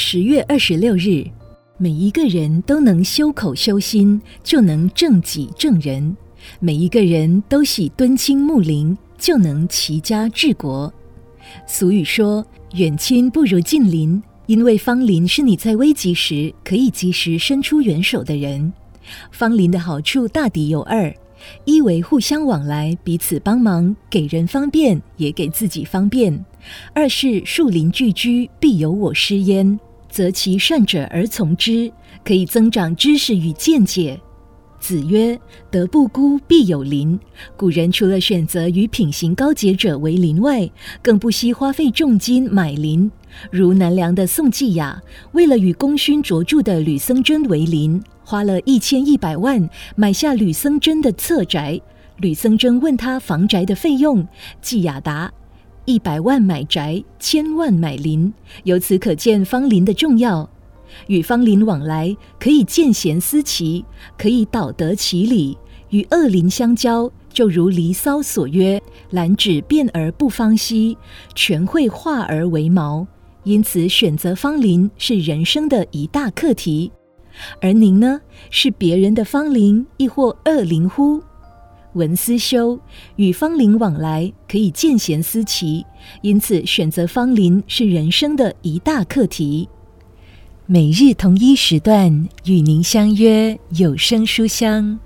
十月二十六日，每一个人都能修口修心，就能正己正人；每一个人都喜敦亲睦邻，就能齐家治国。俗语说：“远亲不如近邻”，因为方邻是你在危急时可以及时伸出援手的人。方邻的好处大抵有二：一为互相往来，彼此帮忙，给人方便，也给自己方便；二是树林聚居，必有我师焉。择其善者而从之，可以增长知识与见解。子曰：“德不孤，必有邻。”古人除了选择与品行高洁者为邻外，更不惜花费重金买邻。如南梁的宋季雅，为了与功勋卓著的吕僧真为邻，花了一千一百万买下吕僧真的侧宅。吕僧真问他房宅的费用，季雅答。一百万买宅，千万买邻，由此可见芳邻的重要。与芳邻往来，可以见贤思齐，可以导得其理；与恶邻相交，就如《离骚》所曰：“兰芷变而不芳兮，泉会化而为毛。”因此，选择芳邻是人生的一大课题。而您呢？是别人的芳邻，亦或恶邻乎？文思修，与芳龄往来可以见贤思齐，因此选择芳龄是人生的一大课题。每日同一时段与您相约有声书香。